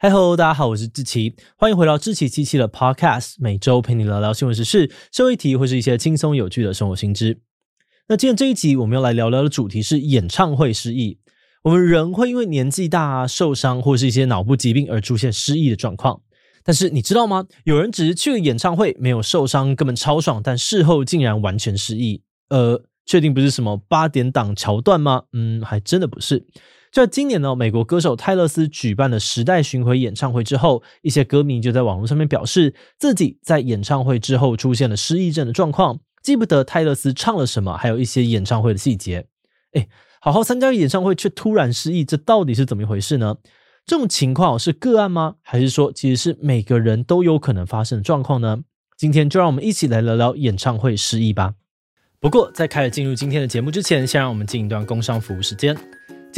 嗨喽，大家好，我是志奇，欢迎回到志奇机器的 Podcast，每周陪你聊聊新闻时事、社会题或是一些轻松有趣的生活新知。那今天这一集我们要来聊聊的主题是演唱会失忆。我们人会因为年纪大、受伤或是一些脑部疾病而出现失忆的状况，但是你知道吗？有人只是去了演唱会，没有受伤，根本超爽，但事后竟然完全失忆。呃，确定不是什么八点档桥段吗？嗯，还真的不是。就在今年呢，美国歌手泰勒斯举办了时代巡回演唱会之后，一些歌迷就在网络上面表示，自己在演唱会之后出现了失忆症的状况，记不得泰勒斯唱了什么，还有一些演唱会的细节。诶，好好参加演唱会却突然失忆，这到底是怎么一回事呢？这种情况是个案吗？还是说其实是每个人都有可能发生的状况呢？今天就让我们一起来聊聊演唱会失忆吧。不过在开始进入今天的节目之前，先让我们进一段工商服务时间。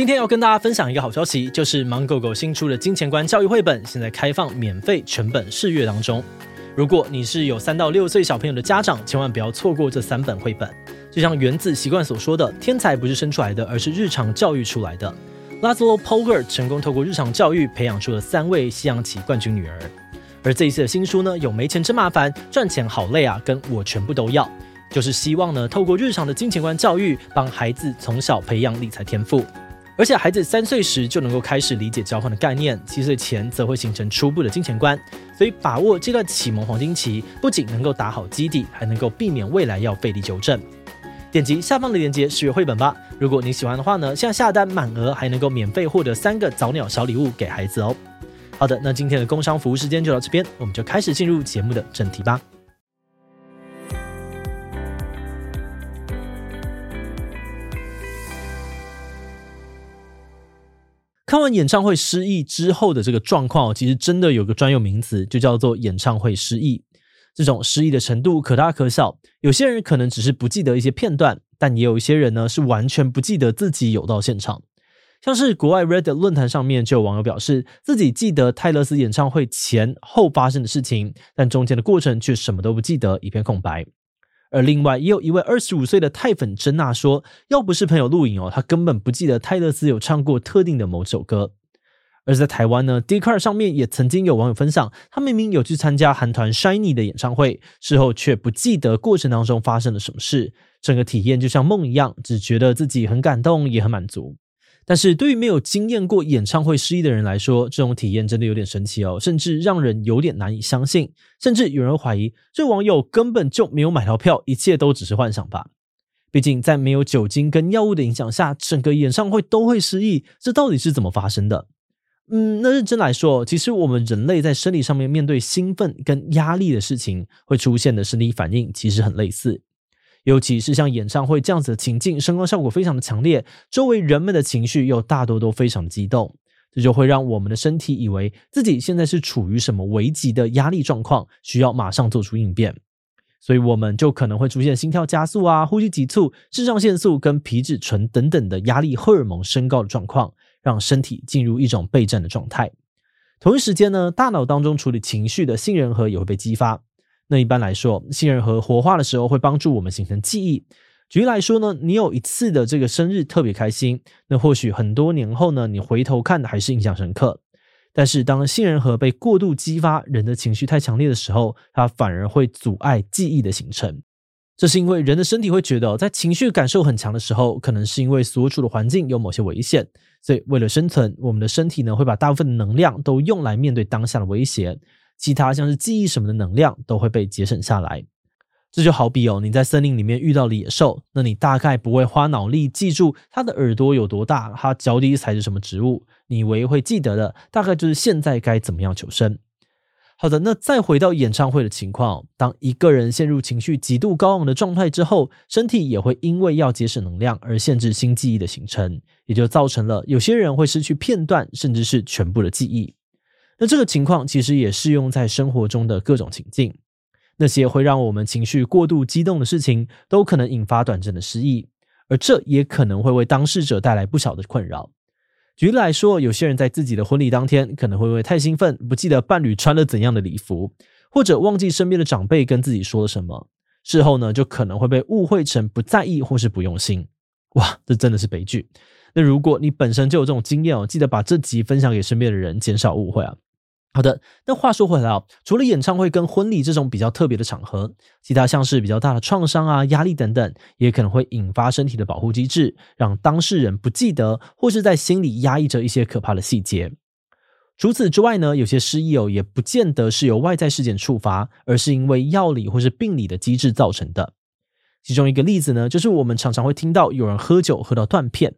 今天要跟大家分享一个好消息，就是芒狗狗新出的金钱观教育绘本现在开放免费全本试阅当中。如果你是有三到六岁小朋友的家长，千万不要错过这三本绘本。就像原子习惯所说的，天才不是生出来的，而是日常教育出来的。Laszlo Polgar 成功透过日常教育培养出了三位西洋棋冠军女儿。而这一次的新书呢，有没钱真麻烦，赚钱好累啊，跟我全部都要，就是希望呢，透过日常的金钱观教育，帮孩子从小培养理财天赋。而且孩子三岁时就能够开始理解交换的概念，七岁前则会形成初步的金钱观。所以把握这段启蒙黄金期，不仅能够打好基底，还能够避免未来要费力纠正。点击下方的链接试阅绘本吧。如果你喜欢的话呢，现在下单满额还能够免费获得三个早鸟小礼物给孩子哦。好的，那今天的工商服务时间就到这边，我们就开始进入节目的正题吧。看完演唱会失忆之后的这个状况，其实真的有个专有名词，就叫做演唱会失忆。这种失忆的程度可大可小，有些人可能只是不记得一些片段，但也有一些人呢是完全不记得自己有到现场。像是国外 Reddit 论坛上面就有网友表示，自己记得泰勒斯演唱会前后发生的事情，但中间的过程却什么都不记得，一片空白。而另外，也有一位二十五岁的泰粉珍娜说，要不是朋友录影哦，她根本不记得泰勒斯有唱过特定的某首歌。而在台湾呢 d c a r 上面也曾经有网友分享，他明明有去参加韩团 Shiny 的演唱会，事后却不记得过程当中发生了什么事，整个体验就像梦一样，只觉得自己很感动，也很满足。但是对于没有经验过演唱会失忆的人来说，这种体验真的有点神奇哦，甚至让人有点难以相信。甚至有人怀疑，这网友根本就没有买到票，一切都只是幻想吧。毕竟在没有酒精跟药物的影响下，整个演唱会都会失忆，这到底是怎么发生的？嗯，那认真来说，其实我们人类在生理上面面对兴奋跟压力的事情，会出现的生理反应其实很类似。尤其是像演唱会这样子的情境，声光效果非常的强烈，周围人们的情绪又大多都非常激动，这就会让我们的身体以为自己现在是处于什么危急的压力状况，需要马上做出应变，所以我们就可能会出现心跳加速啊、呼吸急促、肾上腺素跟皮质醇等等的压力荷尔蒙升高的状况，让身体进入一种备战的状态。同一时间呢，大脑当中处理情绪的杏仁核也会被激发。那一般来说，杏仁核活化的时候会帮助我们形成记忆。举例来说呢，你有一次的这个生日特别开心，那或许很多年后呢，你回头看还是印象深刻。但是当杏仁核被过度激发，人的情绪太强烈的时候，它反而会阻碍记忆的形成。这是因为人的身体会觉得，在情绪感受很强的时候，可能是因为所处的环境有某些危险，所以为了生存，我们的身体呢会把大部分的能量都用来面对当下的威胁。其他像是记忆什么的能量都会被节省下来，这就好比哦，你在森林里面遇到了野兽，那你大概不会花脑力记住它的耳朵有多大，它脚底踩着什么植物，你唯一会记得的大概就是现在该怎么样求生。好的，那再回到演唱会的情况，当一个人陷入情绪极度高昂的状态之后，身体也会因为要节省能量而限制新记忆的形成，也就造成了有些人会失去片段，甚至是全部的记忆。那这个情况其实也适用在生活中的各种情境，那些会让我们情绪过度激动的事情，都可能引发短暂的失忆，而这也可能会为当事者带来不小的困扰。举例来说，有些人在自己的婚礼当天，可能会因为太兴奋，不记得伴侣穿了怎样的礼服，或者忘记身边的长辈跟自己说了什么，事后呢，就可能会被误会成不在意或是不用心。哇，这真的是悲剧。那如果你本身就有这种经验哦，记得把这集分享给身边的人，减少误会啊。好的，那话说回来哦，除了演唱会跟婚礼这种比较特别的场合，其他像是比较大的创伤啊、压力等等，也可能会引发身体的保护机制，让当事人不记得或是在心里压抑着一些可怕的细节。除此之外呢，有些失忆哦，也不见得是由外在事件触发，而是因为药理或是病理的机制造成的。其中一个例子呢，就是我们常常会听到有人喝酒喝到断片。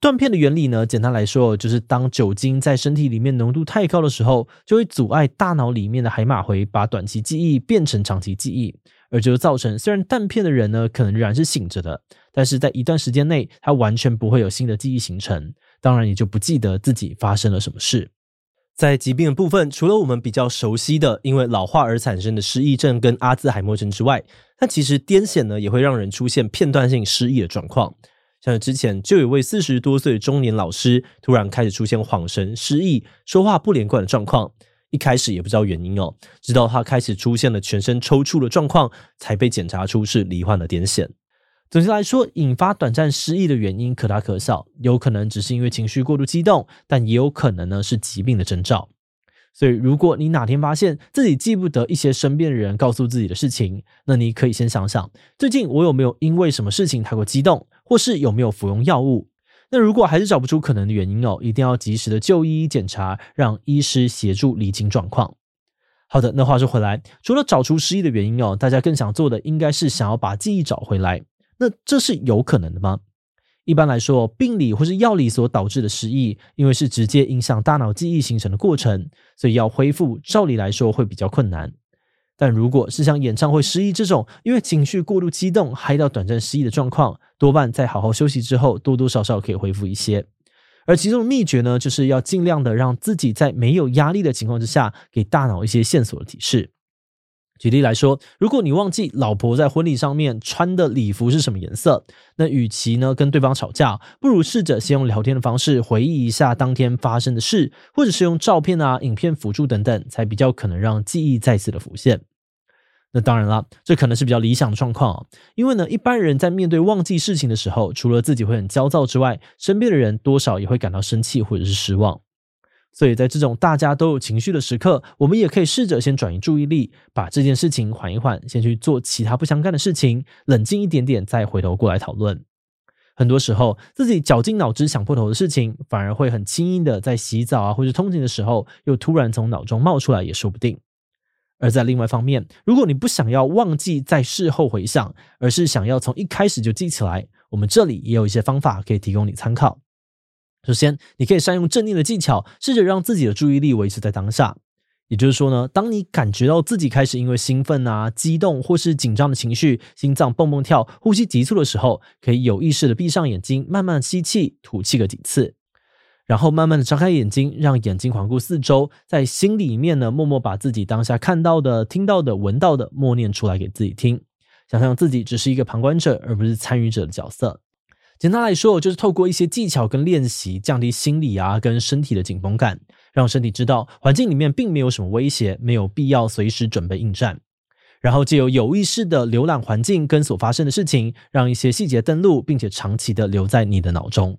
断片的原理呢，简单来说，就是当酒精在身体里面浓度太高的时候，就会阻碍大脑里面的海马回把短期记忆变成长期记忆，而就造成虽然断片的人呢，可能仍然是醒着的，但是在一段时间内，他完全不会有新的记忆形成，当然也就不记得自己发生了什么事。在疾病的部分，除了我们比较熟悉的因为老化而产生的失忆症跟阿兹海默症之外，那其实癫痫呢，也会让人出现片段性失忆的状况。像是之前就有位四十多岁的中年老师，突然开始出现恍神、失忆、说话不连贯的状况。一开始也不知道原因哦，直到他开始出现了全身抽搐的状况，才被检查出是罹患了癫痫。总结来说，引发短暂失忆的原因可大可小，有可能只是因为情绪过度激动，但也有可能呢是疾病的征兆。所以，如果你哪天发现自己记不得一些身边的人告诉自己的事情，那你可以先想想，最近我有没有因为什么事情太过激动，或是有没有服用药物？那如果还是找不出可能的原因哦，一定要及时的就医检查，让医师协助厘清状况。好的，那话说回来，除了找出失忆的原因哦，大家更想做的应该是想要把记忆找回来。那这是有可能的吗？一般来说，病理或是药理所导致的失忆，因为是直接影响大脑记忆形成的过程，所以要恢复，照理来说会比较困难。但如果是像演唱会失忆这种，因为情绪过度激动，嗨到短暂失忆的状况，多半在好好休息之后，多多少少可以恢复一些。而其中的秘诀呢，就是要尽量的让自己在没有压力的情况之下，给大脑一些线索的提示。举例来说，如果你忘记老婆在婚礼上面穿的礼服是什么颜色，那与其呢跟对方吵架，不如试着先用聊天的方式回忆一下当天发生的事，或者是用照片啊、影片辅助等等，才比较可能让记忆再次的浮现。那当然了，这可能是比较理想的状况，因为呢，一般人在面对忘记事情的时候，除了自己会很焦躁之外，身边的人多少也会感到生气或者是失望。所以在这种大家都有情绪的时刻，我们也可以试着先转移注意力，把这件事情缓一缓，先去做其他不相干的事情，冷静一点点，再回头过来讨论。很多时候，自己绞尽脑汁想破头的事情，反而会很轻易的在洗澡啊，或是通勤的时候，又突然从脑中冒出来，也说不定。而在另外方面，如果你不想要忘记在事后回想，而是想要从一开始就记起来，我们这里也有一些方法可以提供你参考。首先，你可以善用正念的技巧，试着让自己的注意力维持在当下。也就是说呢，当你感觉到自己开始因为兴奋啊、激动或是紧张的情绪，心脏蹦蹦跳、呼吸急促的时候，可以有意识的闭上眼睛，慢慢吸气、吐气个几次，然后慢慢的张开眼睛，让眼睛环顾四周，在心里面呢，默默把自己当下看到的、听到的、闻到的默念出来给自己听，想象自己只是一个旁观者，而不是参与者的角色。简单来说，就是透过一些技巧跟练习，降低心理啊跟身体的紧绷感，让身体知道环境里面并没有什么威胁，没有必要随时准备应战。然后借由有意识的浏览环境跟所发生的事情，让一些细节登录，并且长期的留在你的脑中。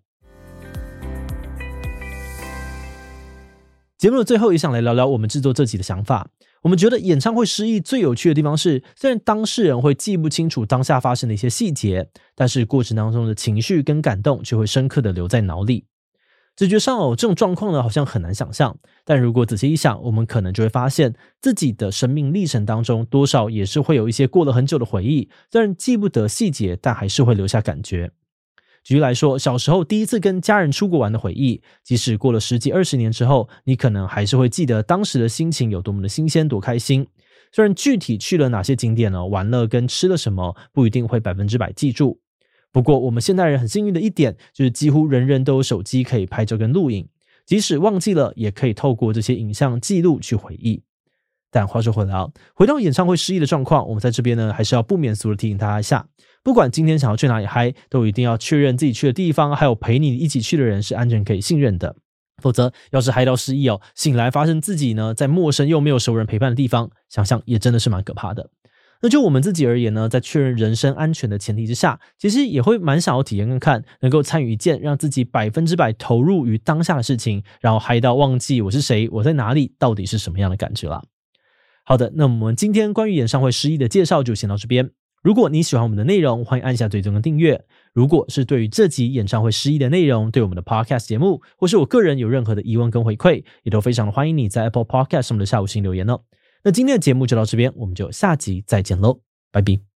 节目的最后，也想来聊聊我们制作这集的想法。我们觉得演唱会失忆最有趣的地方是，虽然当事人会记不清楚当下发生的一些细节，但是过程当中的情绪跟感动却会深刻的留在脑里。直觉上哦，这种状况呢好像很难想象，但如果仔细一想，我们可能就会发现自己的生命历程当中，多少也是会有一些过了很久的回忆，虽然记不得细节，但还是会留下感觉。举例来说，小时候第一次跟家人出国玩的回忆，即使过了十几二十年之后，你可能还是会记得当时的心情有多么的新鲜、多开心。虽然具体去了哪些景点呢，玩了跟吃了什么，不一定会百分之百记住。不过，我们现代人很幸运的一点，就是几乎人人都有手机可以拍照跟录影，即使忘记了，也可以透过这些影像记录去回忆。但话说回来啊，回到演唱会失忆的状况，我们在这边呢，还是要不免俗的提醒大家一下。不管今天想要去哪里嗨，都一定要确认自己去的地方，还有陪你一起去的人是安全可以信任的。否则，要是嗨到失忆哦，醒来发现自己呢在陌生又没有熟人陪伴的地方，想想也真的是蛮可怕的。那就我们自己而言呢，在确认人身安全的前提之下，其实也会蛮想要体验看看，能够参与一件让自己百分之百投入于当下的事情，然后嗨到忘记我是谁，我在哪里，到底是什么样的感觉啦。好的，那我们今天关于演唱会失忆的介绍就先到这边。如果你喜欢我们的内容，欢迎按下最终的订阅。如果是对于这集演唱会失意的内容，对我们的 Podcast 节目，或是我个人有任何的疑问跟回馈，也都非常的欢迎你在 Apple Podcast 上面的下午星留言哦。那今天的节目就到这边，我们就下集再见喽，拜拜。